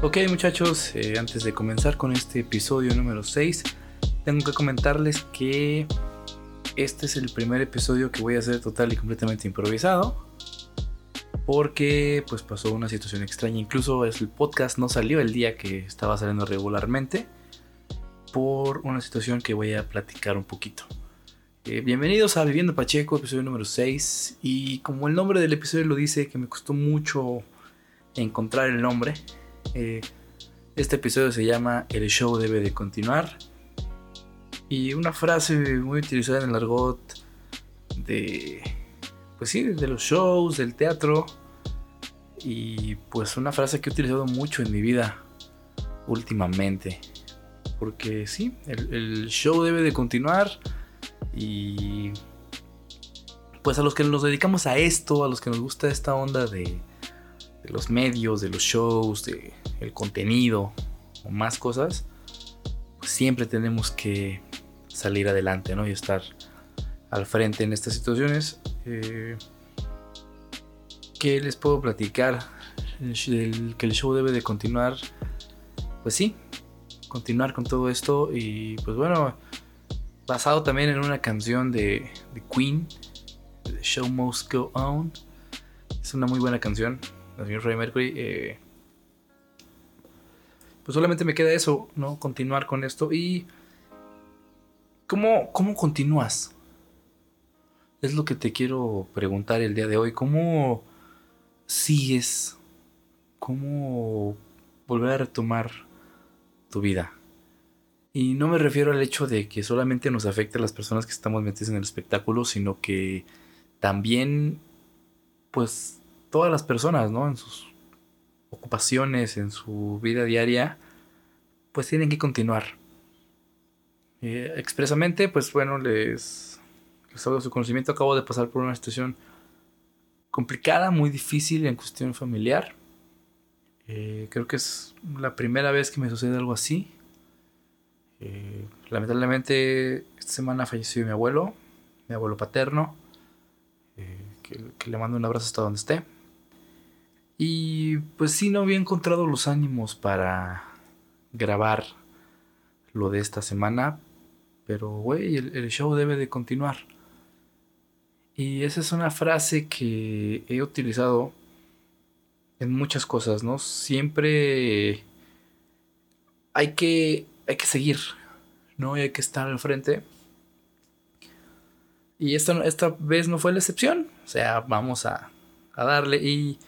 Ok muchachos, eh, antes de comenzar con este episodio número 6, tengo que comentarles que este es el primer episodio que voy a hacer total y completamente improvisado. Porque pues pasó una situación extraña. Incluso el podcast no salió el día que estaba saliendo regularmente. Por una situación que voy a platicar un poquito. Eh, bienvenidos a Viviendo Pacheco, episodio número 6. Y como el nombre del episodio lo dice, que me costó mucho encontrar el nombre. Eh, este episodio se llama El show debe de continuar. Y una frase muy utilizada en el argot de. Pues sí, de los shows, del teatro. Y pues una frase que he utilizado mucho en mi vida últimamente. Porque sí, el, show debe de continuar. Y pues a los que nos dedicamos a esto, a los que nos gusta esta onda de, de los medios, de los shows, de el contenido o más cosas, siempre tenemos que salir adelante, ¿no? Y estar al frente en estas situaciones. Eh, ¿Qué les puedo platicar? que el show debe de continuar. Pues sí, continuar con todo esto. Y pues bueno, basado también en una canción de, de Queen, The Show Must Go On. Es una muy buena canción. La señor Freddie Mercury. Eh, pues solamente me queda eso, ¿no? Continuar con esto. Y. ¿Cómo, cómo continúas? Es lo que te quiero preguntar el día de hoy. ¿Cómo sigues? ¿Cómo volver a retomar tu vida? Y no me refiero al hecho de que solamente nos afecte a las personas que estamos metidas en el espectáculo, sino que también, pues, todas las personas, ¿no? En sus ocupaciones, en su vida diaria, pues tienen que continuar. Eh, expresamente, pues bueno, les, les hago su conocimiento. Acabo de pasar por una situación complicada, muy difícil en cuestión familiar. Eh, creo que es la primera vez que me sucede algo así. Eh, lamentablemente, esta semana falleció mi abuelo, mi abuelo paterno, que le mando un abrazo hasta donde esté. Y pues sí, no había encontrado los ánimos para grabar lo de esta semana. Pero, güey, el, show debe de continuar. Y esa es una frase que he utilizado en muchas cosas, ¿no? Siempre hay que, hay que seguir, ¿no? Y hay que estar al frente. Y esta, esta vez no fue la excepción. O sea, vamos a, a darle. Y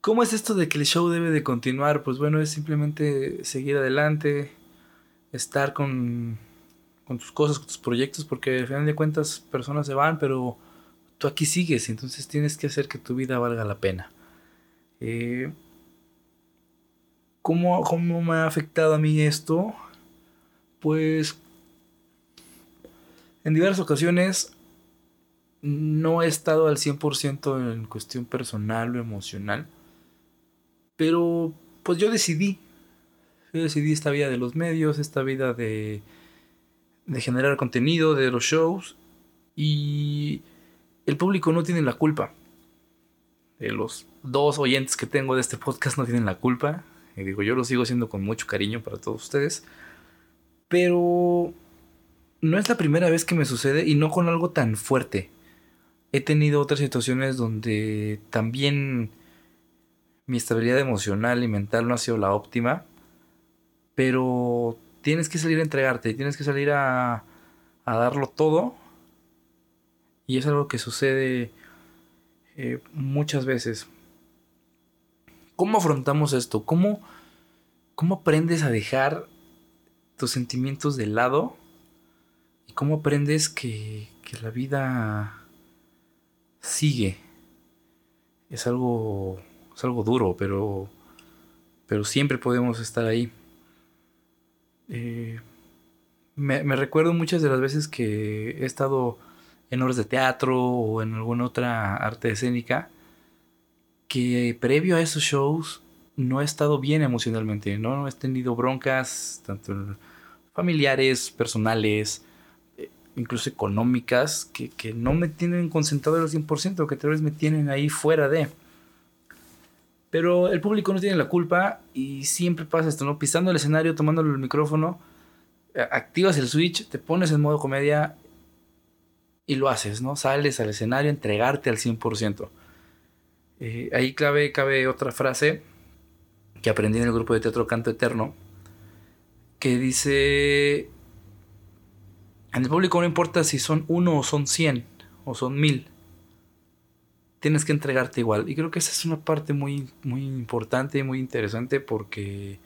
¿Cómo es esto de que el show debe de continuar? Pues bueno, es simplemente seguir adelante, estar con, con tus cosas, con tus proyectos, porque al final de cuentas personas se van, pero tú aquí sigues, entonces tienes que hacer que tu vida valga la pena. Eh, ¿cómo, ¿Cómo me ha afectado a mí esto? Pues en diversas ocasiones no he estado al 100% en cuestión personal o emocional pero pues yo decidí, yo decidí esta vida de los medios, esta vida de, de generar contenido, de los shows, y el público no tiene la culpa. De los dos oyentes que tengo de este podcast no tienen la culpa. Y digo, yo lo sigo haciendo con mucho cariño para todos ustedes. Pero no es la primera vez que me sucede y no con algo tan fuerte. He tenido otras situaciones donde también mi estabilidad emocional y mental no ha sido la óptima, pero tienes que salir a entregarte, tienes que salir a, a darlo todo. Y es algo que sucede eh, muchas veces. ¿Cómo afrontamos esto? ¿Cómo, ¿Cómo aprendes a dejar tus sentimientos de lado? ¿Y cómo aprendes que, que la vida sigue? Es algo es algo duro, pero, pero siempre podemos estar ahí. Eh, me, recuerdo muchas de las veces que he estado en obras de teatro o en alguna otra arte escénica, que previo a esos shows no he estado bien emocionalmente, ¿no? He tenido broncas, tanto familiares, personales, eh, incluso económicas, que, que, no me tienen concentrado al 100%, que tal vez me tienen ahí fuera de. Pero el público no tiene la culpa y siempre pasa esto, ¿no? Pisando el escenario, tomándole el micrófono, activas el switch, te pones en modo comedia y lo haces, ¿no? Sales al escenario, entregarte al 100%. Eh, ahí clave, cabe otra frase que aprendí en el grupo de teatro Canto Eterno, que dice, en el público no importa si son uno o son cien o son mil, tienes que entregarte igual. Y creo que esa es una parte muy, muy importante y muy interesante porque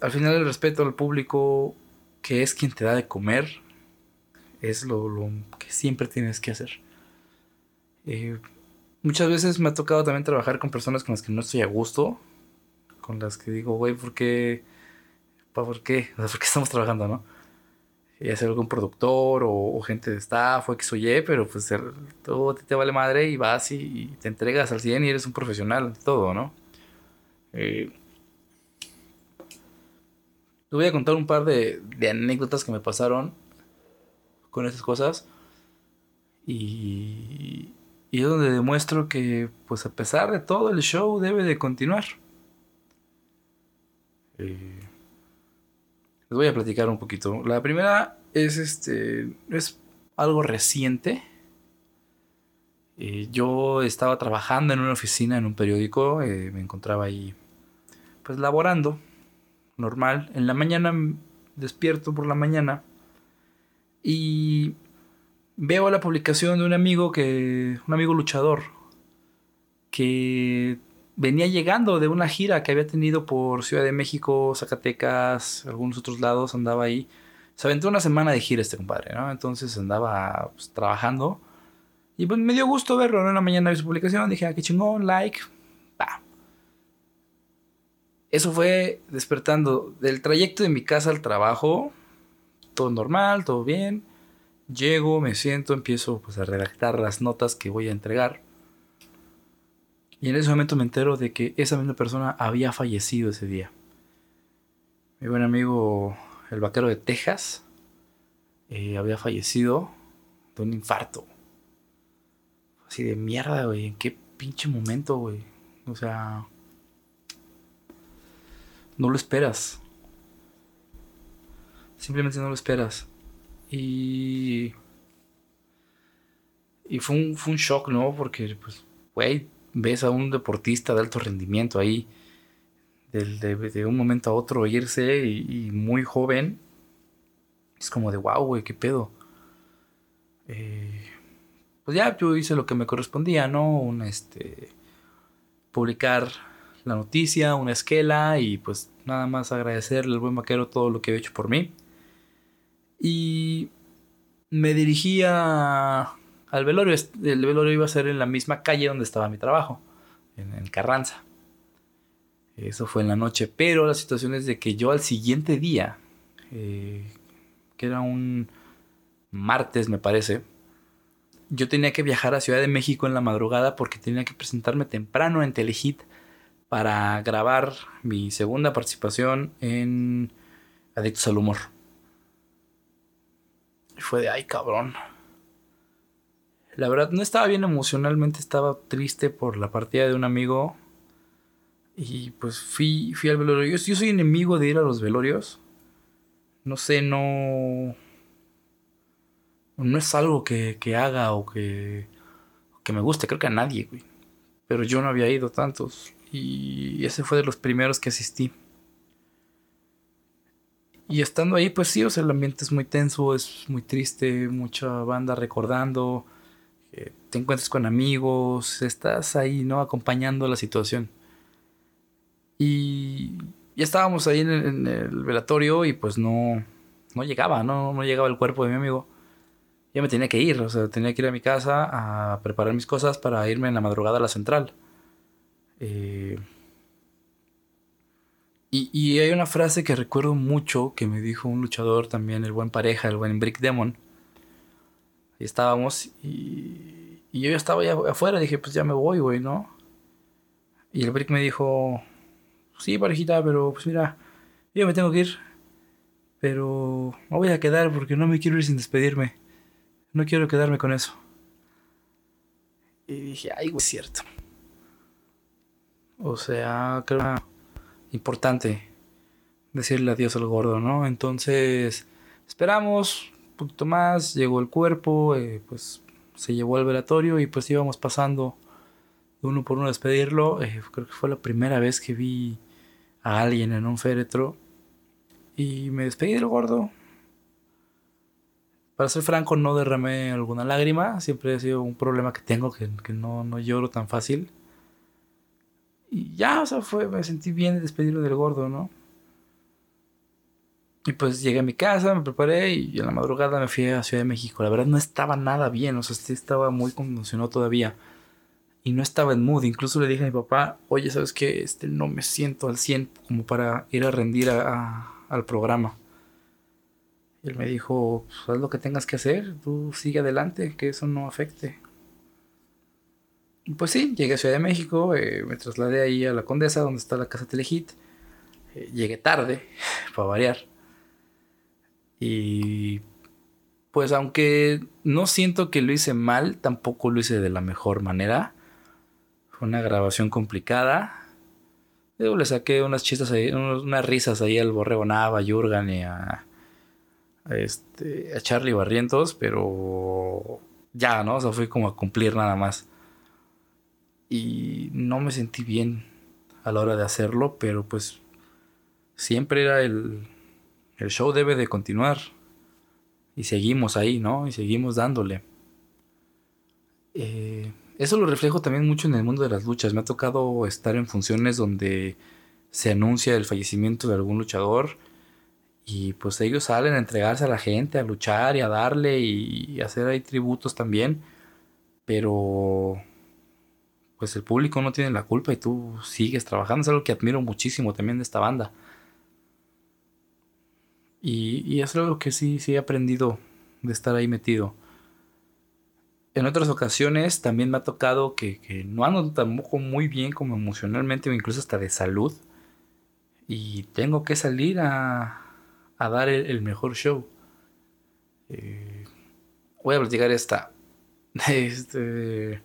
al final el respeto al público, que es quien te da de comer, es lo, que siempre tienes que hacer. Eh, muchas veces me ha tocado también trabajar con personas con las que no estoy a gusto, con las que digo, güey, ¿por qué? ¿Por qué? ¿Por qué estamos trabajando, no? Ya sea algún productor o, gente de staff o X o Y, pero pues todo te, vale madre y vas y, te entregas al 100 y eres un profesional todo, ¿no? Eh, te voy a contar un par de, anécdotas que me pasaron con esas cosas y, y es donde demuestro que pues a pesar de todo el show debe de continuar. Eh, les voy a platicar un poquito. La primera es este. es algo reciente. Eh, yo estaba trabajando en una oficina en un periódico. Eh, me encontraba ahí. Pues laborando. Normal. En la mañana despierto por la mañana. Y veo la publicación de un amigo que. un amigo luchador. Que venía llegando de una gira que había tenido por Ciudad de México, Zacatecas, algunos otros lados, andaba ahí. Se aventó una semana de gira este compadre, ¿no? Entonces andaba pues, trabajando. Y pues me dio gusto verlo, ¿no? En la mañana vi su publicación, dije, ah, qué chingón, like. Pa. Eso fue despertando del trayecto de mi casa al trabajo. Todo normal, todo bien. Llego, me siento, empiezo pues, a redactar las notas que voy a entregar. Y en ese momento me entero de que esa misma persona había fallecido ese día. Mi buen amigo, el vaquero de Texas, eh, había fallecido de un infarto. Así de mierda, güey. ¿En qué pinche momento, güey? O sea... No lo esperas. Simplemente no lo esperas. Y... Y fue un, fue un shock, ¿no? Porque, pues, güey, ves a un deportista de alto rendimiento ahí, de, un momento a otro irse y, muy joven, es como de wow, güey, qué pedo. Eh, pues ya yo hice lo que me correspondía, ¿no? Un este. publicar la noticia, una esquela y pues nada más agradecerle al buen vaquero todo lo que ha hecho por mí. Y me dirigía al velorio. El velorio iba a ser en la misma calle donde estaba mi trabajo, en, Carranza. Eso fue en la noche, pero la situación es de que yo al siguiente día, eh, que era un martes me parece, yo tenía que viajar a Ciudad de México en la madrugada porque tenía que presentarme temprano en Telehit para grabar mi segunda participación en Adictos al Humor. Y fue de, ay cabrón, la verdad, no estaba bien emocionalmente, estaba triste por la partida de un amigo. Y pues fui, fui al velorio. Yo, soy enemigo de ir a los velorios. No sé, no. No es algo que, haga o que, que me guste. Creo que a nadie, güey. Pero yo no había ido tantos. Y ese fue de los primeros que asistí. Y estando ahí, pues sí, o sea, el ambiente es muy tenso, es muy triste, mucha banda recordando te encuentras con amigos, estás ahí, ¿no? Acompañando la situación. Y ya estábamos ahí en el, velatorio y pues no, no llegaba, ¿no? No llegaba el cuerpo de mi amigo. Ya me tenía que ir, o sea, tenía que ir a mi casa a preparar mis cosas para irme en la madrugada a la central. Eh, y, y, hay una frase que recuerdo mucho que me dijo un luchador también, el buen pareja, el buen Brick Demon y estábamos y, y yo ya estaba ya afuera, dije, pues ya me voy, güey, ¿no? Y el Brick me dijo, sí, parejita, pero pues mira, yo me tengo que ir. Pero me voy a quedar porque no me quiero ir sin despedirme. No quiero quedarme con eso. Y dije, ay, güey, es cierto. O sea, creo que importante decirle adiós al gordo, ¿no? Entonces, esperamos poquito más, llegó el cuerpo, eh, pues se llevó al velatorio y pues íbamos pasando uno por uno a despedirlo. Eh, creo que fue la primera vez que vi a alguien en un féretro y me despedí del gordo. Para ser franco, no derramé alguna lágrima. Siempre ha sido un problema que tengo, que, no, no, lloro tan fácil. Y ya, o sea, fue, me sentí bien de despedirme del gordo, ¿no? Y pues llegué a mi casa, me preparé y en la madrugada me fui a Ciudad de México. La verdad no estaba nada bien, o sea, sí estaba muy conmocionado todavía. Y no estaba en mood. Incluso le dije a mi papá, oye, ¿sabes qué? Este, no me siento al 100 como para ir a rendir al programa. Y él me dijo, pues haz lo que tengas que hacer, tú sigue adelante, que eso no afecte. Y pues sí, llegué a Ciudad de México, eh, me trasladé ahí a la Condesa, donde está la casa Telehit. Eh, llegué tarde, para variar. Y pues aunque no siento que lo hice mal, tampoco lo hice de la mejor manera. Fue una grabación complicada. Yo le saqué unas chistas ahí, unas risas ahí al Borrego Nava, a Jurgen y a este, a Charlie Barrientos, pero ya, ¿no? O sea, fui como a cumplir nada más. Y no me sentí bien a la hora de hacerlo, pero pues siempre era el, el show debe de continuar. Y seguimos ahí, ¿no? Y seguimos dándole. Eh, eso lo reflejo también mucho en el mundo de las luchas. Me ha tocado estar en funciones donde se anuncia el fallecimiento de algún luchador y pues ellos salen a entregarse a la gente, a luchar y a darle y, hacer ahí tributos también. Pero pues el público no tiene la culpa y tú sigues trabajando. Es algo que admiro muchísimo también de esta banda. Y, es algo que sí, sí he aprendido de estar ahí metido. En otras ocasiones también me ha tocado que, que no ando tampoco muy bien como emocionalmente o incluso hasta de salud. Y tengo que salir a, a dar el, mejor show. Eh, voy a platicar esta. Este,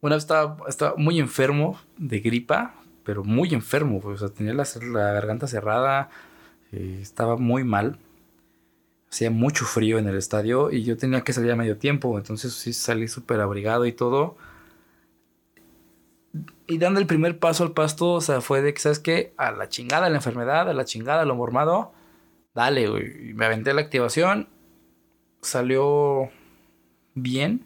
una vez estaba, estaba, muy enfermo de gripa, pero muy enfermo. Pues, o sea, tenía la, garganta cerrada, eh, estaba muy mal. Hacía mucho frío en el estadio y yo tenía que salir a medio tiempo. Entonces sí salí súper abrigado y todo. Y dando el primer paso al pasto, o sea, fue de que, ¿sabes qué? A la chingada la enfermedad, a la chingada lo mormado dale, güey. Me aventé la activación. Salió bien.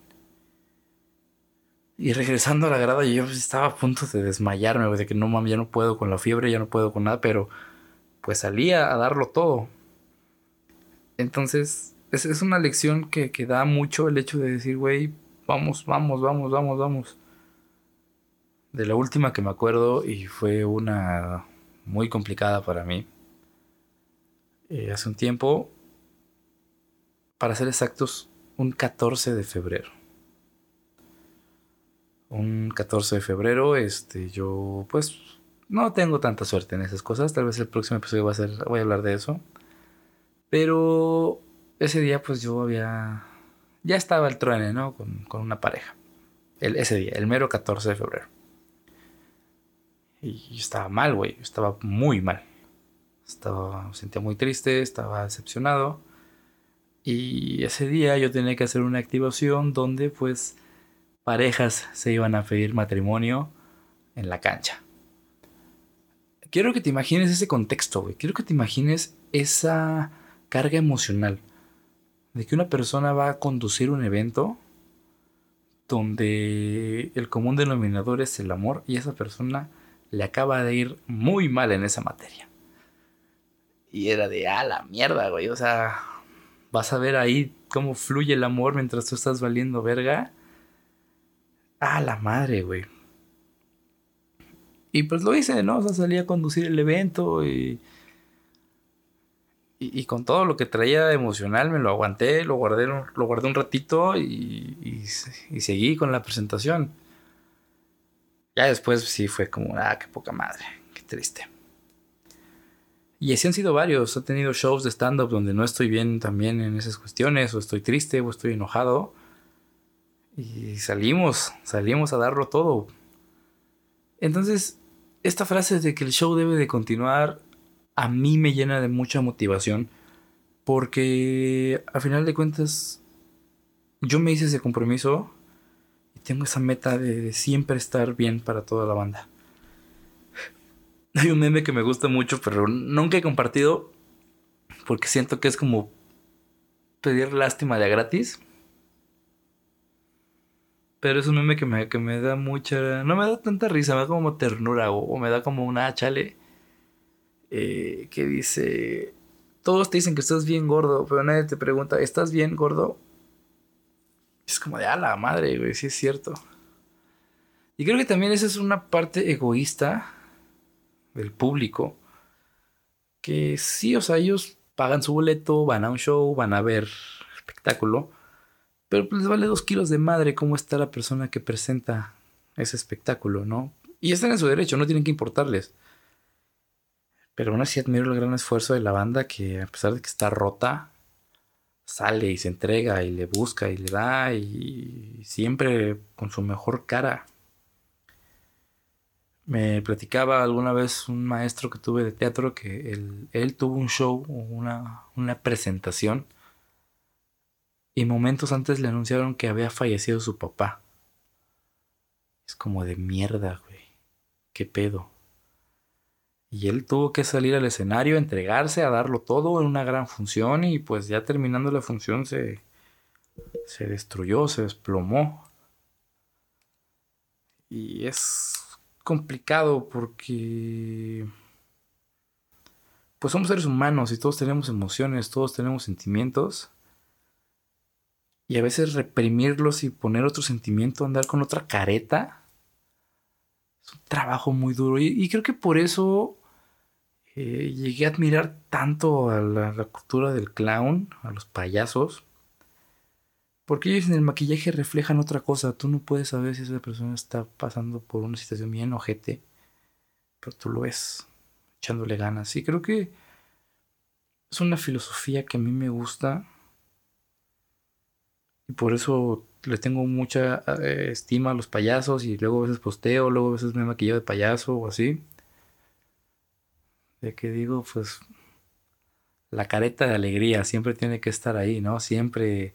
Y regresando a la grada, yo estaba a punto de desmayarme, de que no mames, ya no puedo con la fiebre, ya no puedo con nada, pero pues salía a darlo todo. Entonces, es, es una lección que, que da mucho el hecho de decir, güey, vamos, vamos, vamos, vamos, vamos. De la última que me acuerdo, y fue una muy complicada para mí, eh, hace un tiempo, para ser exactos, un 14 de febrero. Un 14 de febrero, este, yo pues no tengo tanta suerte en esas cosas. Tal vez el próximo episodio va a ser, voy a hablar de eso. Pero ese día pues yo había, ya estaba el truene, ¿no? Con, con una pareja. Ese día, el mero 14 de febrero. Y yo estaba mal, güey. Estaba muy mal. Estaba, me sentía muy triste, estaba decepcionado. Y ese día yo tenía que hacer una activación donde pues parejas se iban a pedir matrimonio en la cancha. Quiero que te imagines ese contexto, güey. Quiero que te imagines esa carga emocional de que una persona va a conducir un evento donde el común denominador es el amor y esa persona le acaba de ir muy mal en esa materia. Y era de, ah, la mierda, güey. O sea, vas a ver ahí cómo fluye el amor mientras tú estás valiendo verga. Ah, la madre, güey. Y pues lo hice, ¿no? O sea, salí a conducir el evento y, y, con todo lo que traía emocional me lo aguanté, lo guardé, lo guardé un ratito y, y, seguí con la presentación. Ya después sí fue como, ah, qué poca madre, qué triste. Y así han sido varios. He tenido shows de stand-up donde no estoy bien también en esas cuestiones, o estoy triste, o estoy enojado. Y salimos, salimos a darlo todo. Entonces, esta frase de que el show debe de continuar, a mí me llena de mucha motivación. Porque a final de cuentas, yo me hice ese compromiso y tengo esa meta de, siempre estar bien para toda la banda. Hay un meme que me gusta mucho, pero nunca he compartido porque siento que es como pedir lástima de gratis. Pero es un meme que me, que me da mucha. No me da tanta risa, me da como ternura o, me da como una chale. Eh, que dice. Todos te dicen que estás bien gordo, pero nadie te pregunta, ¿estás bien gordo? Es como de, a la madre, güey, sí es cierto. Y creo que también esa es una parte egoísta del público. Que sí, o sea, ellos pagan su boleto, van a un show, van a ver espectáculo. Pero pues les vale dos kilos de madre cómo está la persona que presenta ese espectáculo, ¿no? Y están en su derecho, no tienen que importarles. Pero aún así admiro el gran esfuerzo de la banda que a pesar de que está rota, sale y se entrega y le busca y le da y siempre con su mejor cara. Me platicaba alguna vez un maestro que tuve de teatro que él, tuvo un show, una, una presentación, y momentos antes le anunciaron que había fallecido su papá. Es como de mierda, güey. ¿Qué pedo? Y él tuvo que salir al escenario, entregarse, a darlo todo en una gran función y pues ya terminando la función se, se destruyó, se desplomó. Y es complicado porque pues somos seres humanos y todos tenemos emociones, todos tenemos sentimientos. Y a veces reprimirlos y poner otro sentimiento, andar con otra careta, es un trabajo muy duro. Y, creo que por eso eh, llegué a admirar tanto a la, cultura del clown, a los payasos. Porque ellos en el maquillaje reflejan otra cosa. Tú no puedes saber si esa persona está pasando por una situación bien ojete. Pero tú lo ves echándole ganas. Y creo que es una filosofía que a mí me gusta. Por eso le tengo mucha eh, estima a los payasos. Y luego a veces posteo, luego a veces me maquillo de payaso o así. De que digo, pues. La careta de alegría siempre tiene que estar ahí, ¿no? Siempre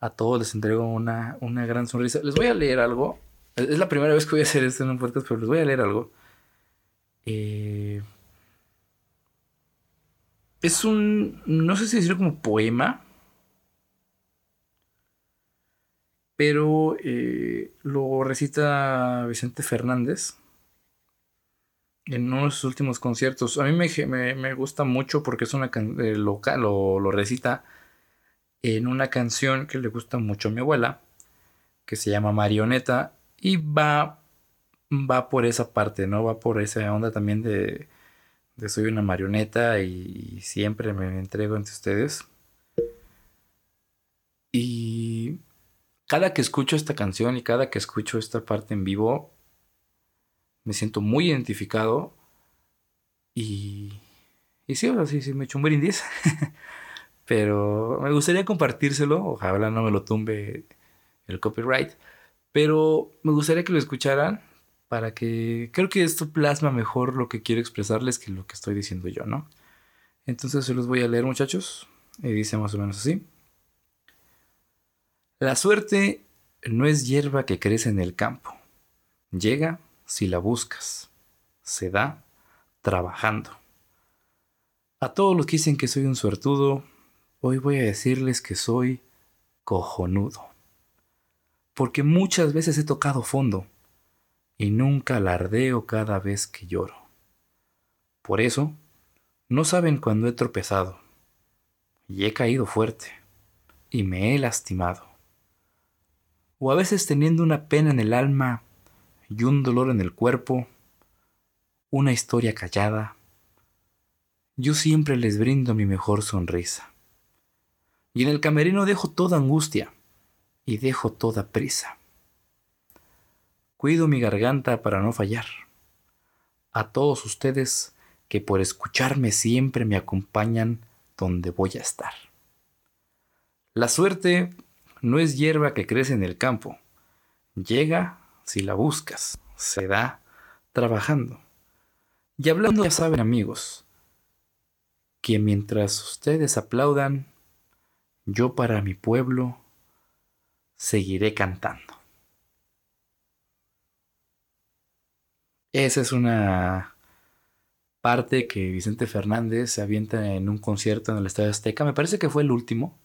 a todos les entrego una, gran sonrisa. Les voy a leer algo. Es la primera vez que voy a hacer esto en un podcast, pero les voy a leer algo. Eh, es un, no sé si decirlo como poema, pero eh, lo recita Vicente Fernández en uno de sus últimos conciertos. A mí me, gusta mucho porque es una eh, lo, lo recita en una canción que le gusta mucho a mi abuela, que se llama Marioneta, y va, va por esa parte, ¿no? Va por esa onda también de, de soy una marioneta y, siempre me entrego ante ustedes. Y cada que escucho esta canción y cada que escucho esta parte en vivo, me siento muy identificado y, y sí, sí, sí, me echo un brindis. Pero me gustaría compartírselo. Ojalá no me lo tumbe el copyright. Pero me gustaría que lo escucharan para que creo que esto plasma mejor lo que quiero expresarles que lo que estoy diciendo yo, ¿no? Entonces se los voy a leer muchachos. Y dice más o menos así. La suerte no es hierba que crece en el campo. Llega si la buscas. Se da trabajando. A todos los que dicen que soy un suertudo, Hoy voy a decirles que soy cojonudo. Porque muchas veces he tocado fondo y nunca alardeo cada vez que lloro. Por eso, no saben cuando he tropezado y he caído fuerte y me he lastimado. O a veces teniendo una pena en el alma y un dolor en el cuerpo, una historia callada, yo siempre les brindo mi mejor sonrisa y en el camerino dejo toda angustia y dejo toda prisa. Cuido mi garganta para no fallar. A todos ustedes que por escucharme siempre me acompañan donde voy a estar. La suerte no es hierba que crece en el campo. Llega si la buscas, se da trabajando. Y hablando, ya saben amigos, que mientras ustedes aplaudan, yo para mi pueblo seguiré cantando. Esa es una parte que Vicente Fernández se avienta en un concierto en el Estadio Azteca. Me parece que fue el último.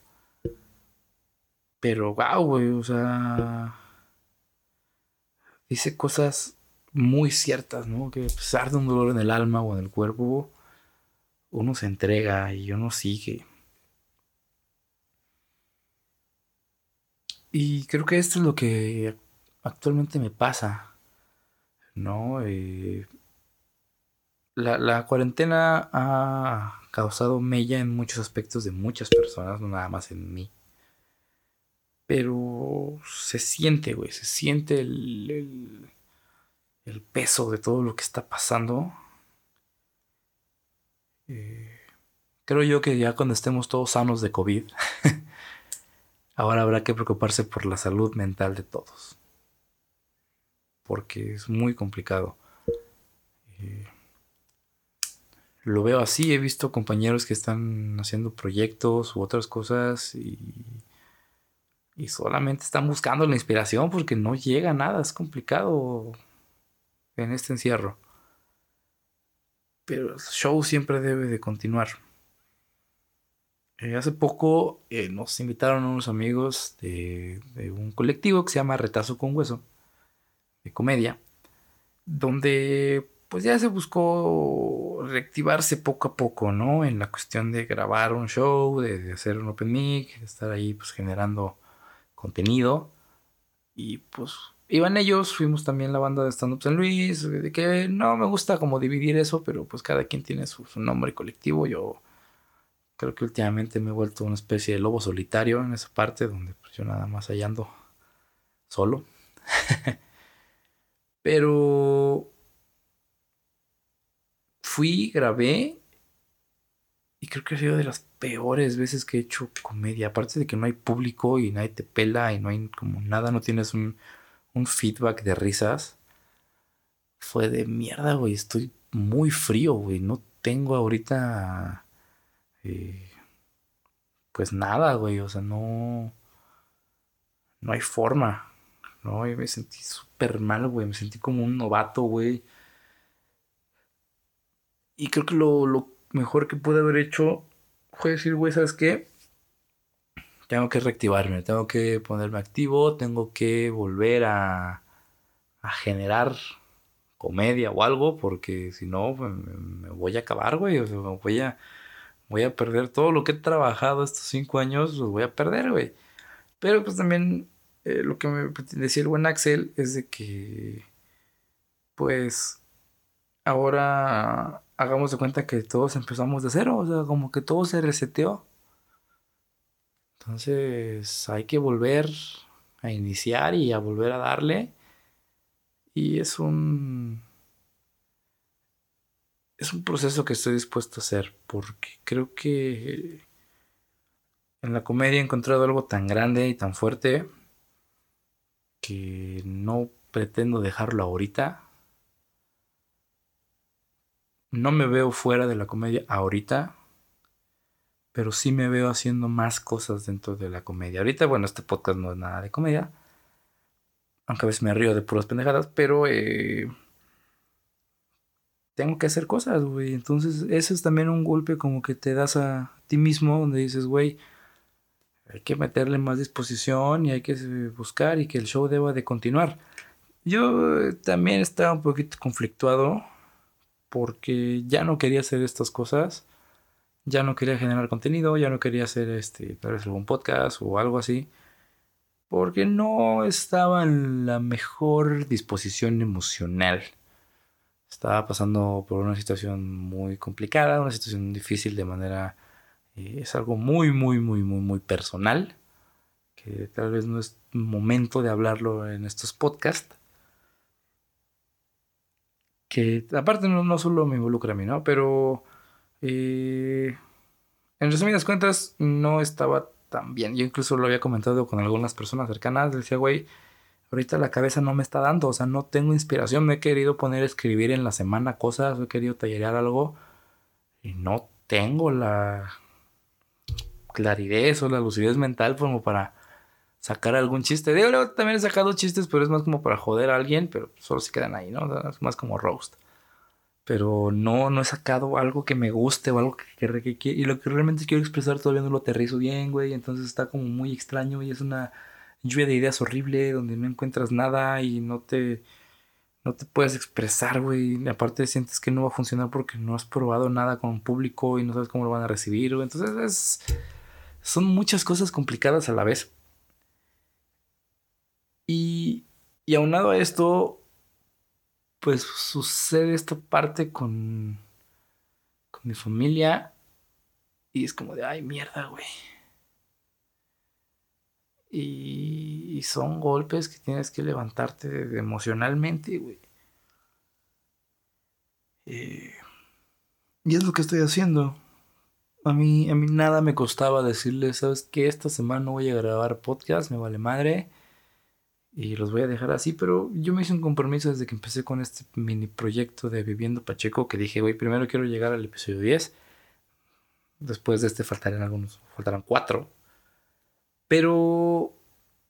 Pero, wow, güey, o sea. Dice cosas muy ciertas, ¿no? Que a pesar de un dolor en el alma o en el cuerpo, uno se entrega y uno sigue. Y creo que esto es lo que actualmente me pasa, ¿no? Eh, la, la, cuarentena ha causado mella en muchos aspectos de muchas personas, no nada más en mí. Pero se siente, güey, se siente el, el, peso de todo lo que está pasando. Eh, creo yo que ya cuando estemos todos sanos de COVID, ahora habrá que preocuparse por la salud mental de todos. Porque es muy complicado. Eh, lo veo así, he visto compañeros que están haciendo proyectos u otras cosas y y solamente están buscando la inspiración porque no llega nada, es complicado en este encierro. Pero el show siempre debe de continuar. Eh, hace poco eh, nos invitaron unos amigos de, de, un colectivo que se llama Retazo con Hueso, de comedia, donde pues ya se buscó reactivarse poco a poco, ¿no? En la cuestión de grabar un show, de, hacer un open mic, de estar ahí pues generando contenido. Y pues iban ellos, fuimos también la banda de Stand Up San Luis, de que no me gusta como dividir eso, pero pues cada quien tiene su, nombre colectivo. Yo creo que últimamente me he vuelto una especie de lobo solitario en esa parte donde pues, yo nada más hallando solo. pero fui, grabé y creo que ha sido de las peores veces que he hecho comedia. Aparte de que no hay público y nadie te pela y no hay como nada, no tienes un, feedback de risas. Fue de mierda, güey. Estoy muy frío, güey. No tengo ahorita. Eh, pues nada, güey. O sea, no. No hay forma. No, me sentí súper mal, güey. Me sentí como un novato, güey. Y creo que lo, lo mejor que pude haber hecho fue decir, güey, ¿sabes qué? Tengo que reactivarme, tengo que ponerme activo, tengo que volver a, generar comedia o algo, porque si no, pues, me, voy a acabar, güey. O sea, voy a, voy a perder todo lo que he trabajado estos cinco años, los voy a perder, güey. Pero pues también eh, lo que me decía el buen Axel es de que, pues, ahora hagamos de cuenta que todos empezamos de cero, o sea, como que todo se reseteó. Entonces hay que volver a iniciar y a volver a darle. Y es un... Es un proceso que estoy dispuesto a hacer porque creo que en la comedia he encontrado algo tan grande y tan fuerte que no pretendo dejarlo ahorita no me veo fuera de la comedia ahorita, pero sí me veo haciendo más cosas dentro de la comedia. Ahorita, bueno, este podcast no es nada de comedia, aunque a veces me río de puras pendejadas, pero eh, tengo que hacer cosas, güey. Entonces, eso es también un golpe como que te das a ti mismo, donde dices, güey, hay que meterle más disposición y hay que buscar y que el show deba de continuar. Yo eh, también estaba un poquito conflictuado porque ya no quería hacer estas cosas, ya no quería generar contenido, ya no quería hacer este, tal vez algún podcast o algo así, porque no estaba en la mejor disposición emocional. Estaba pasando por una situación muy complicada, una situación difícil de manera... Eh, es algo muy, muy, muy, muy, muy personal, que tal vez no es momento de hablarlo en estos podcasts que aparte no, solo me involucra a mí, ¿no? Pero eh, en resumidas cuentas no estaba tan bien. Yo incluso lo había comentado con algunas personas cercanas. Decía, güey, ahorita la cabeza no me está dando, o sea, no tengo inspiración, me he querido poner a escribir en la semana cosas, he querido tallerear algo y no tengo la claridad o la lucidez mental como para sacar algún chiste. Digo, luego también he sacado chistes, pero es más como para joder a alguien, pero solo se quedan ahí, ¿no? es más como roast. Pero no, no he sacado algo que me guste o algo que, que, que, Y lo que realmente quiero expresar todavía no lo aterrizo bien, güey. Entonces está como muy extraño y es una lluvia de ideas horrible donde no encuentras nada y no te, no te puedes expresar, güey. Aparte sientes que no va a funcionar porque no has probado nada con un público y no sabes cómo lo van a recibir, güey. Entonces es, son muchas cosas complicadas a la vez. Y, y aunado a esto, pues sucede esta parte con, con mi familia y es como de, ay, mierda, güey. Y, son golpes que tienes que levantarte emocionalmente, güey. Eh, y es lo que estoy haciendo. A mí, a mí nada me costaba decirle, ¿sabes qué? Esta semana no voy a grabar podcast, me vale madre. Y los voy a dejar así, pero yo me hice un compromiso desde que empecé con este mini proyecto de Viviendo Pacheco, que dije, güey, primero quiero llegar al episodio 10. Después de este faltarán algunos, faltarán cuatro. Pero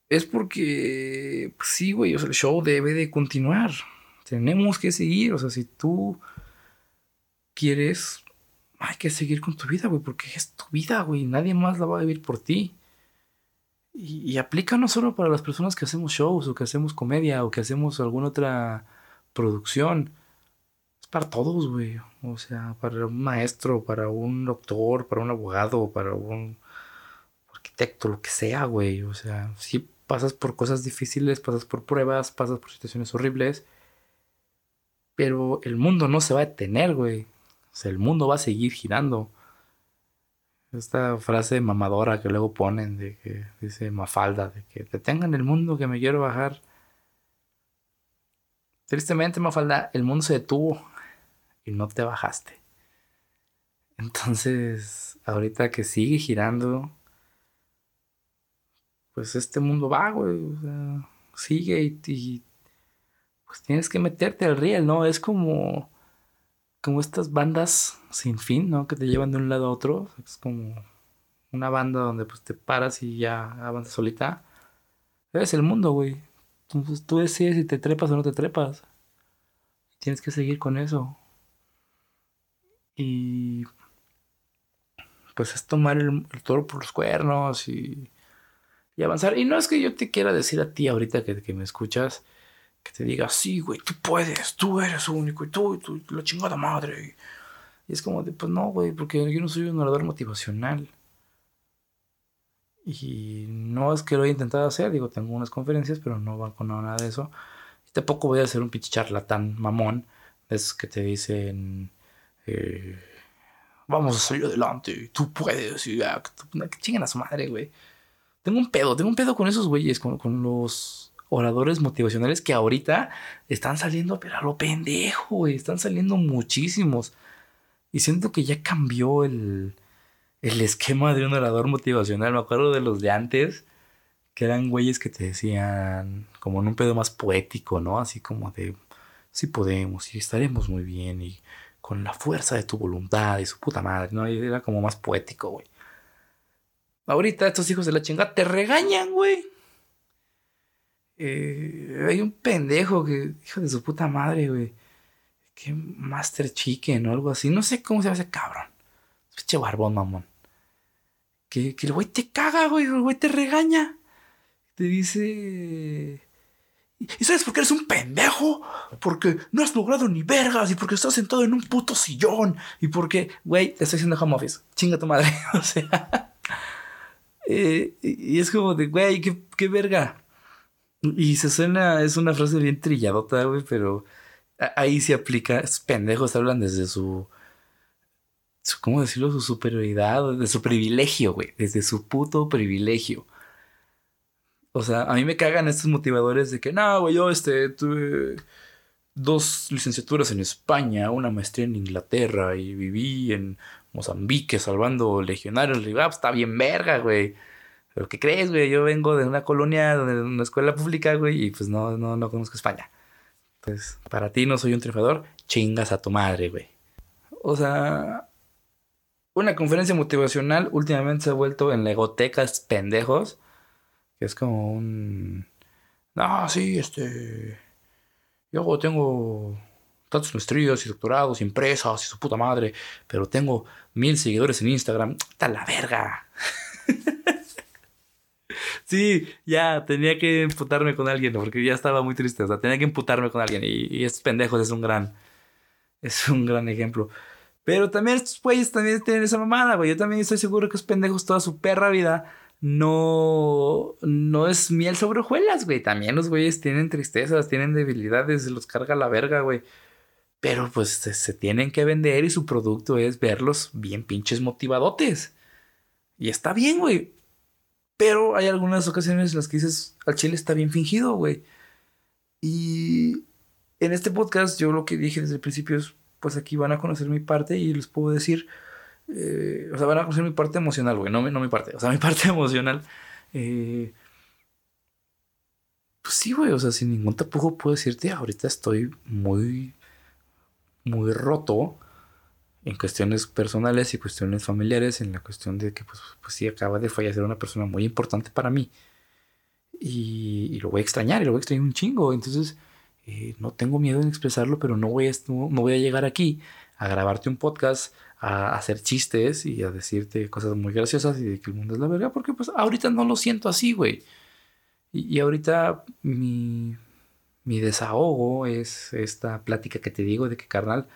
es porque, pues sí, güey, el show debe de continuar. Tenemos que seguir, o sea, si tú quieres, hay que seguir con tu vida, güey, porque es tu vida, güey, nadie más la va a vivir por ti. Y, aplica no solo para las personas que hacemos shows o que hacemos comedia o que hacemos alguna otra producción. Es para todos, güey. O sea, para un maestro, para un doctor, para un abogado, para un arquitecto, lo que sea, güey. O sea, si pasas por cosas difíciles, pasas por pruebas, pasas por situaciones horribles. Pero el mundo no se va a detener, güey. O sea, el mundo va a seguir girando. Esta frase mamadora que luego ponen de que dice Mafalda, de que detengan el mundo que me quiero bajar. Tristemente, Mafalda, el mundo se detuvo y no te bajaste. Entonces, ahorita que sigue girando, pues este mundo va, güey, o sea, sigue y, pues tienes que meterte al riel, ¿no? Es como, como estas bandas sin fin, ¿no? Que te llevan de un lado a otro, es como una banda donde pues te paras y ya avanzas solita. Es el mundo, güey. Entonces tú decides si te trepas o no te trepas. Tienes que seguir con eso. Y pues es tomar el, toro por los cuernos y avanzar. Y no es que yo te quiera decir a ti ahorita que me escuchas, que te diga, sí, güey, tú puedes, tú eres único y tú, tú la chingada madre. Y es como de, pues no, güey, porque yo no soy un orador motivacional. Y no es que lo haya intentado hacer, digo, tengo unas conferencias, pero no va con nada de eso. Y tampoco voy a hacer un pinche charlatán mamón, de esos que te dicen, eh, vamos a salir adelante, tú puedes, y ah, que chinguen a su madre, güey. Tengo un pedo, tengo un pedo con esos güeyes, con, los oradores motivacionales que ahorita están saliendo, pero a lo pendejo, güey. Están saliendo muchísimos. Y siento que ya cambió el, el esquema de un orador motivacional. Me acuerdo de los de antes, que eran güeyes que te decían, como en un pedo más poético, ¿no? Así como de, sí podemos y estaremos muy bien y con la fuerza de tu voluntad y su puta madre, ¿no? Era como más poético, güey. Ahorita estos hijos de la chingada te regañan, güey. Eh, hay un pendejo que, hijo de su puta madre, güey. Que Master Chicken o algo así. No sé cómo se llama ese cabrón. Pinche barbón, mamón. Que, que el güey te caga, güey. El güey te regaña. Te dice. ¿Y sabes por qué eres un pendejo? Porque no has logrado ni vergas y porque estás sentado en un puto sillón y porque, güey, te estoy haciendo home office. Chinga tu madre. o sea. Eh, y es como de, güey, qué, qué verga. Y se suena, es una frase bien trilladota, güey, pero ahí se aplica. Estos pendejos hablan desde su, ¿cómo decirlo? Su superioridad, de su privilegio, güey, desde su puto privilegio. O sea, a mí me cagan estos motivadores de que, no, güey, yo este, tuve dos licenciaturas en España, una maestría en Inglaterra y viví en Mozambique salvando legionarios. Le ah, pues, está bien verga, güey. Pero ¿qué crees, güey? Yo vengo de una colonia, de una escuela pública, güey, y pues no, no, no conozco España. Entonces, para ti no soy un triunfador, chingas a tu madre, güey. O sea, una conferencia motivacional últimamente se ha vuelto en legotecas pendejos, que es como un... No, sí, este... Yo tengo tantos maestrías y doctorados, empresas y su puta madre, pero tengo mil seguidores en Instagram. ¡Está la verga! sí, ya tenía que emputarme con alguien, porque ya estaba muy triste. O sea, tenía que emputarme con alguien. Y, y estos pendejos es un gran. Es un gran ejemplo. Pero también estos güeyes también tienen esa mamada, güey. Yo también estoy seguro que esos pendejos toda su perra vida no, no es miel sobre hojuelas, güey. También los güeyes tienen tristezas, tienen debilidades, los carga la verga, güey. Pero pues se, tienen que vender y su producto es verlos bien pinches motivadotes. Y está bien, güey. Pero hay algunas ocasiones en las que dices, al chile está bien fingido, güey. Y en este podcast yo lo que dije desde el principio es, pues aquí van a conocer mi parte y les puedo decir, eh, o sea, van a conocer mi parte emocional, güey, no, no mi parte, o sea, mi parte emocional. Eh, pues sí, güey, o sea, sin ningún tapujo puedo decirte, ahorita estoy muy muy roto en cuestiones personales y cuestiones familiares, en la cuestión de que pues, pues sí acaba de fallecer una persona muy importante para mí. Y, lo voy a extrañar, y lo voy a extrañar un chingo. Entonces, eh, no tengo miedo en expresarlo, pero no voy, a, no, voy a llegar aquí a grabarte un podcast, a hacer chistes y a decirte cosas muy graciosas y de que el mundo es la verga, porque pues ahorita no lo siento así, güey. Y, y ahorita mi, mi desahogo es esta plática que te digo de que, carnal,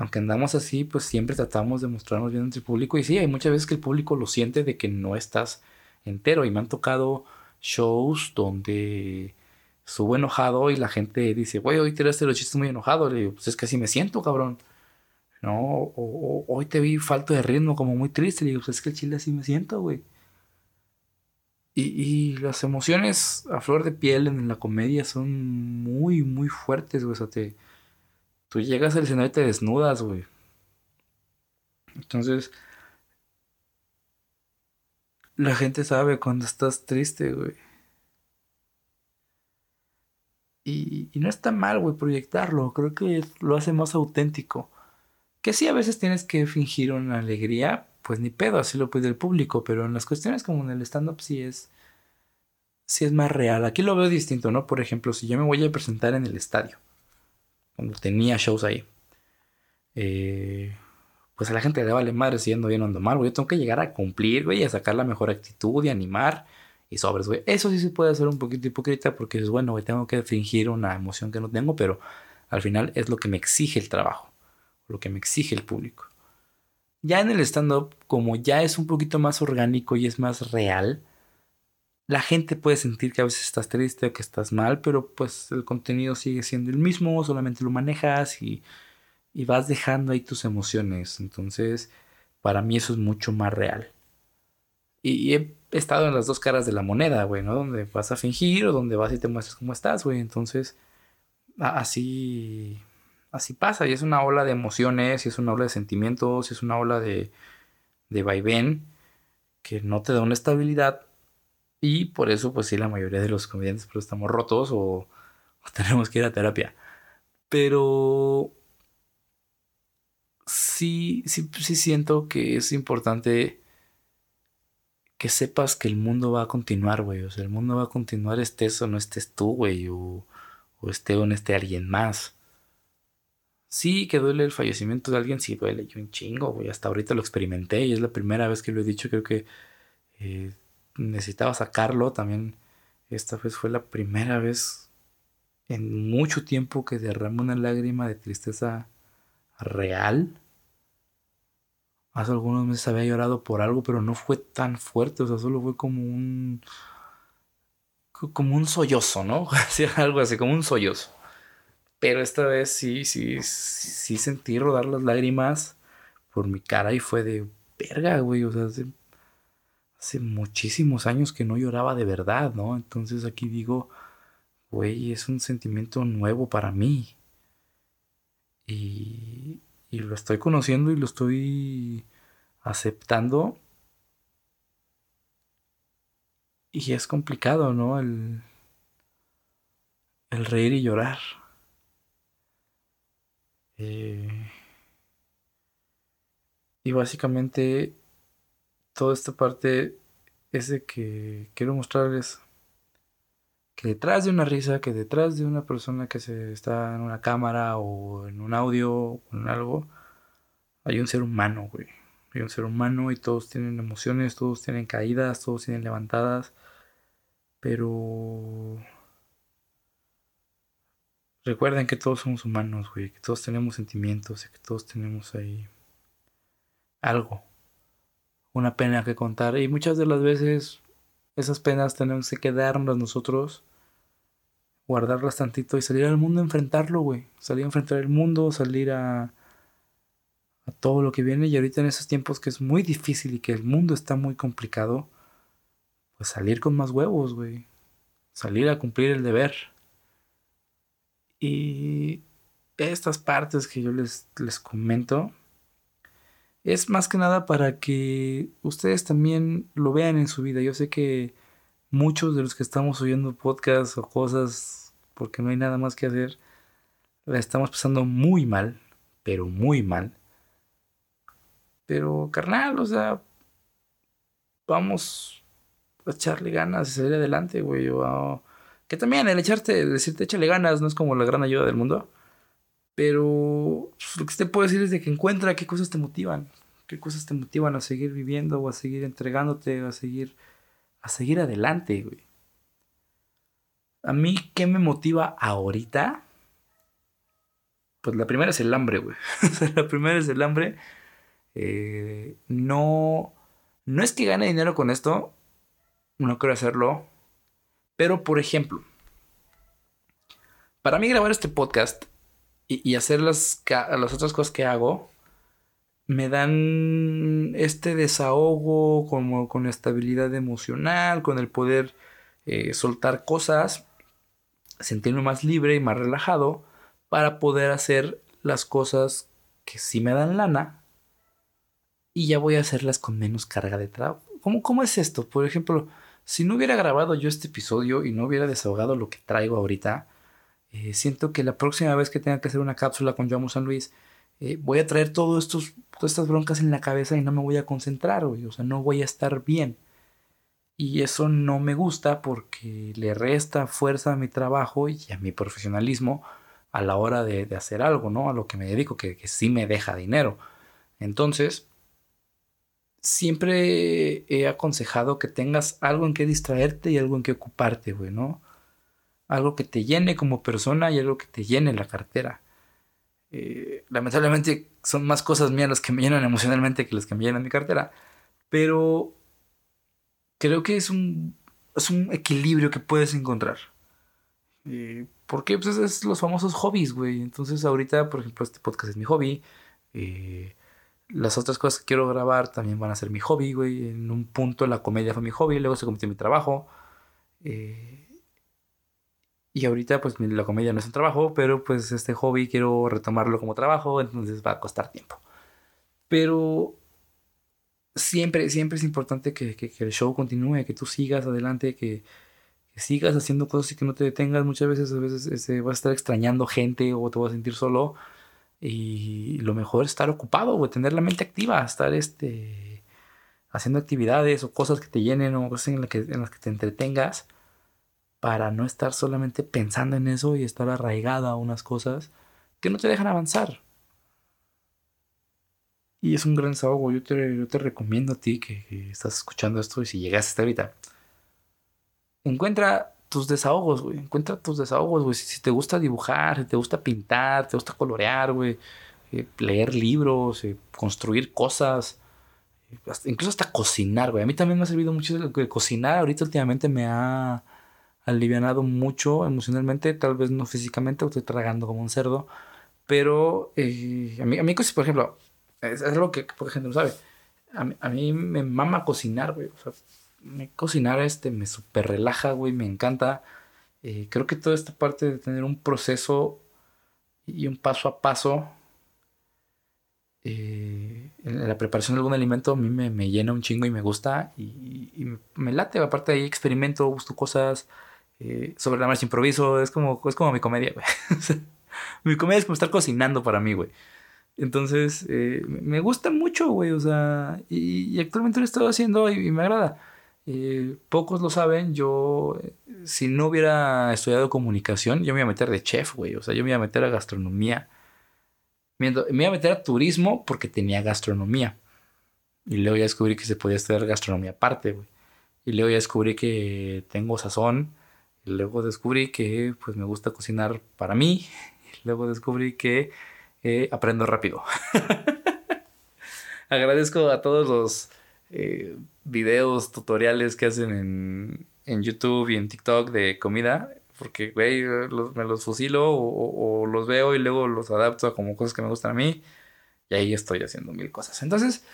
aunque andamos así, pues siempre tratamos de mostrarnos bien entre el público. Y sí, hay muchas veces que el público lo siente de que no estás entero. Y me han tocado shows donde subo enojado y la gente dice, güey, hoy tiraste los chistes muy enojado. Le digo, pues es que así me siento, cabrón. No, o, hoy te vi falto de ritmo, como muy triste. Le digo, pues es que el chile así me siento, güey. Y, las emociones a flor de piel en la comedia son muy, muy fuertes, güey. O sea, te, tú llegas al escenario y te desnudas, güey. Entonces, la gente sabe cuando estás triste, güey. Y, no está mal, güey, proyectarlo. Creo que lo hace más auténtico. Que sí, a veces tienes que fingir una alegría, pues ni pedo, así lo pide el público, pero en las cuestiones como en el stand-up sí es, sí es más real. Aquí lo veo distinto, ¿no? Por ejemplo, si yo me voy a presentar en el estadio, cuando tenía shows ahí, eh, pues a la gente le vale madre si ando bien o ando mal. Yo tengo que llegar a cumplir, güey, a sacar la mejor actitud y animar y sobres, güey. Eso sí se puede hacer un poquito hipócrita porque es bueno, güey, tengo que fingir una emoción que no tengo, pero al final es lo que me exige el trabajo, lo que me exige el público. Ya en el stand-up, como ya es un poquito más orgánico y es más real, la gente puede sentir que a veces estás triste o que estás mal, pero pues el contenido sigue siendo el mismo, solamente lo manejas y, vas dejando ahí tus emociones. Entonces, para mí eso es mucho más real. Y, he estado en las dos caras de la moneda, güey, ¿no? Donde vas a fingir o donde vas y te muestras cómo estás, güey. Entonces, así así pasa, y es una ola de emociones, y es una ola de sentimientos, y es una ola de, de vaivén que no te da una estabilidad. Y por eso, pues sí, la mayoría de los comediantes pues, estamos rotos o, tenemos que ir a terapia. Pero sí, sí, sí siento que es importante que sepas que el mundo va a continuar, güey. O sea, el mundo va a continuar estés o no estés tú, güey. O, o esté o no esté alguien más. Sí, que duele el fallecimiento de alguien, sí duele, yo un chingo, güey. Hasta ahorita lo experimenté y es la primera vez que lo he dicho. Creo que eh, necesitaba sacarlo. También esta vez fue la primera vez en mucho tiempo que derramé una lágrima de tristeza real. Hace algunos meses había llorado por algo, pero no fue tan fuerte, o sea, solo fue como un. como un sollozo, ¿no? algo así, como un sollozo. Pero esta vez sí, sí, sí sentí rodar las lágrimas por mi cara y fue de verga, güey. O sea, hace, muchísimos años que no lloraba de verdad, ¿no? Entonces aquí digo, güey, es un sentimiento nuevo para mí. Y, y lo estoy conociendo y lo estoy aceptando. Y es complicado, ¿no? El, el reír y llorar. Eh, y básicamente toda esta parte es de que quiero mostrarles que detrás de una risa, que detrás de una persona que se está en una cámara o en un audio o en algo, hay un ser humano, güey. Hay un ser humano y todos tienen emociones, todos tienen caídas, todos tienen levantadas. Pero recuerden que todos somos humanos, güey, que todos tenemos sentimientos y que todos tenemos ahí algo, una pena que contar. Y muchas de las veces esas penas tenemos que quedarnos nosotros, guardarlas tantito y salir al mundo a enfrentarlo, güey. Salir a enfrentar el mundo, salir a, a todo lo que viene. Y ahorita en esos tiempos que es muy difícil y que el mundo está muy complicado, pues salir con más huevos, güey. Salir a cumplir el deber. Y estas partes que yo les, les comento es más que nada para que ustedes también lo vean en su vida. Yo sé que muchos de los que estamos oyendo podcasts o cosas porque no hay nada más que hacer, la estamos pasando muy mal, pero muy mal. Pero carnal, o sea, vamos a echarle ganas y salir adelante, güey. que también el echarte, decirte échale ganas no es como la gran ayuda del mundo. Pero pues, lo que te puedo decir es de que encuentra qué cosas te motivan. Qué cosas te motivan a seguir viviendo o a seguir entregándote o a seguir, a seguir adelante, güey. A mí, ¿qué me motiva ahorita? Pues la primera es el hambre, güey. la primera es el hambre. Eh, no, no es que gane dinero con esto. No quiero hacerlo. Pero, por ejemplo, para mí grabar este podcast y, hacer las, las otras cosas que hago, me dan este desahogo como con estabilidad emocional, con el poder eh, soltar cosas, sentirme más libre y más relajado para poder hacer las cosas que sí me dan lana y ya voy a hacerlas con menos carga de trabajo. ¿Cómo, ¿Cómo es esto? Por ejemplo, si no hubiera grabado yo este episodio y no hubiera desahogado lo que traigo ahorita, eh, siento que la próxima vez que tenga que hacer una cápsula con Joamo San Luis, eh, voy a traer todas estas broncas en la cabeza y no me voy a concentrar, O sea, no voy a estar bien. Y eso no me gusta porque le resta fuerza a mi trabajo y a mi profesionalismo a la hora de, hacer algo, ¿no? A lo que me dedico, que, que sí me deja dinero. Entonces, siempre he aconsejado que tengas algo en que distraerte y algo en que ocuparte, güey, ¿no? Algo que te llene como persona y algo que te llene la cartera. Eh, lamentablemente son más cosas mías las que me llenan emocionalmente que las que me llenan mi cartera, pero creo que es un, es un equilibrio que puedes encontrar. Eh, porque pues es los famosos hobbies, güey. Entonces ahorita, por ejemplo, este podcast es mi hobby. Eh, las otras cosas que quiero grabar también van a ser mi hobby, güey. En un punto la comedia fue mi hobby, luego se convirtió en mi trabajo. Eh, y ahorita pues la comedia no es un trabajo, pero pues este hobby quiero retomarlo como trabajo, entonces va a costar tiempo. Pero siempre, siempre es importante que, el show continúe, que tú sigas adelante, que, sigas haciendo cosas y que no te detengas. Muchas veces, a veces este, vas a estar extrañando gente o te vas a sentir solo. Y lo mejor es estar ocupado, o tener la mente activa, estar este, haciendo actividades o cosas que te llenen o cosas en, que, en las que te entretengas para no estar solamente pensando en eso y estar arraigada a unas cosas que no te dejan avanzar. Y es un gran desahogo. Yo te, recomiendo a ti que, estás escuchando esto y si llegaste hasta ahorita, encuentra tus desahogos, güey. Encuentra tus desahogos, güey. Si, te gusta dibujar, si te gusta pintar, te gusta colorear, güey. Eh, leer libros, eh, construir cosas. Incluso hasta cocinar, güey. A mí también me ha servido mucho cocinar. Ahorita últimamente me ha alivianado mucho emocionalmente, tal vez no físicamente, estoy tragando como un cerdo, pero eh, a, mí, a mí, por ejemplo, es, algo que por ejemplo no sabe, a mí, me mama cocinar, güey, o sea, me, cocinar este me super relaja, güey, me encanta. Eh, creo que toda esta parte de tener un proceso y un paso a paso eh, en la preparación de algún alimento a mí me, llena un chingo y me gusta y, me, late, aparte ahí experimento, gusto cosas, eh, sobre la marcha improviso, es como, es como mi comedia, güey. mi comedia es como estar cocinando para mí, güey. Entonces, eh, me gusta mucho, güey, o sea, y, actualmente lo estoy haciendo y, me agrada. Eh, pocos lo saben, yo, si no hubiera estudiado comunicación, yo me iba a meter de chef, güey, o sea, yo me iba a meter a gastronomía. Me iba a meter a turismo porque tenía gastronomía. Y luego ya descubrí que se podía estudiar gastronomía aparte, güey. Y luego ya descubrí que tengo sazón. Luego descubrí que pues me gusta cocinar para mí. Luego descubrí que eh, aprendo rápido. Agradezco a todos los eh, videos, tutoriales que hacen en, en, YouTube y en TikTok de comida. Porque, güey, me los fusilo o, los veo y luego los adapto a como cosas que me gustan a mí. Y ahí estoy haciendo mil cosas. Entonces,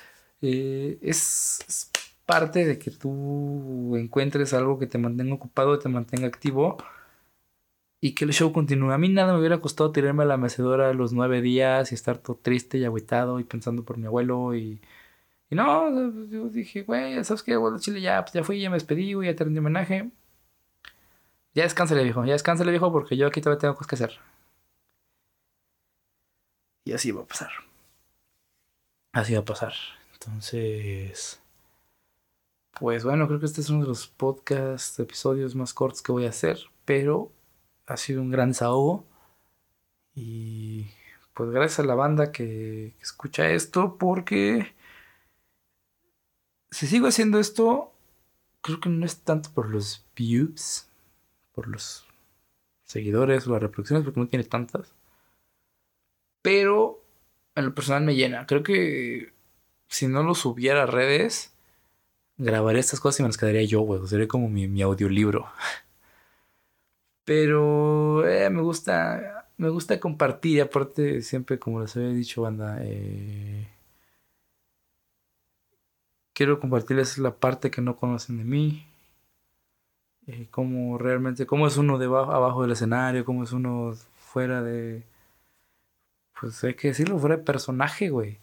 eh, es, parte de que tú encuentres algo que te mantenga ocupado, te mantenga activo y que el show continúe. A mí nada me hubiera costado tirarme a la mecedora los nueve días y estar todo triste y agüitado y pensando por mi abuelo y... Y no, yo dije, güey, ¿sabes qué? Abuelo Chile ya, pues ya fui, ya me despedí, ya te rendí homenaje. Ya descánsale, viejo, ya descánsale, viejo, porque yo aquí todavía tengo cosas que hacer. Y así va a pasar. Así va a pasar. Entonces, pues bueno, creo que este es uno de los podcasts, episodios más cortos que voy a hacer, pero ha sido un gran desahogo. Y pues gracias a la banda que, escucha esto, porque si sigo haciendo esto, creo que no es tanto por los views, por los seguidores o las reproducciones, porque no tiene tantas. Pero en lo personal me llena. Creo que si no lo subiera a redes, grabaría estas cosas y me las quedaría yo, güey. Sería como mi, audiolibro. Pero eh, me gusta. Me gusta compartir. Aparte, siempre, como les había dicho, banda. Eh, quiero compartirles la parte que no conocen de mí. Eh, cómo realmente. Cómo es uno debajo, abajo del escenario. Cómo es uno fuera de. Pues hay que decirlo, fuera de personaje, güey.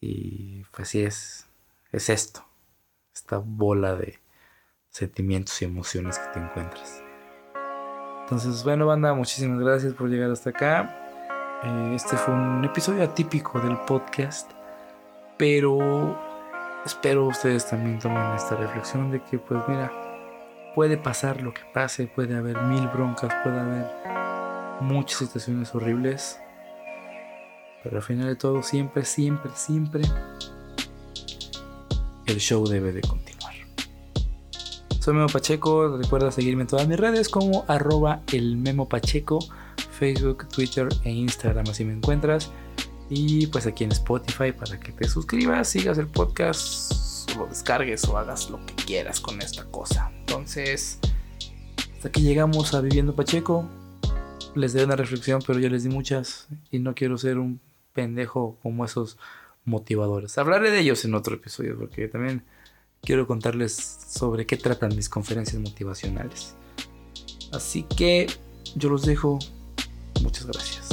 Y pues sí es, es esto, esta bola de sentimientos y emociones que te encuentras. Entonces, bueno, banda, muchísimas gracias por llegar hasta acá. Eh, este fue un episodio atípico del podcast, pero espero ustedes también tomen esta reflexión de que, pues mira, puede pasar lo que pase, puede haber mil broncas, puede haber muchas situaciones horribles, pero al final de todo, siempre, siempre, siempre, el show debe de continuar. Soy Memo Pacheco, recuerda seguirme en todas mis redes como arroba el Memo Pacheco, Facebook, Twitter e Instagram, así me encuentras. Y pues aquí en Spotify para que te suscribas, sigas el podcast, lo descargues o hagas lo que quieras con esta cosa. Entonces, hasta aquí llegamos a Viviendo Pacheco. Les doy una reflexión, pero ya les di muchas y no quiero ser un pendejo como esos motivadores. Hablaré de ellos en otro episodio porque también quiero contarles sobre qué tratan mis conferencias motivacionales. Así que yo los dejo. Muchas gracias.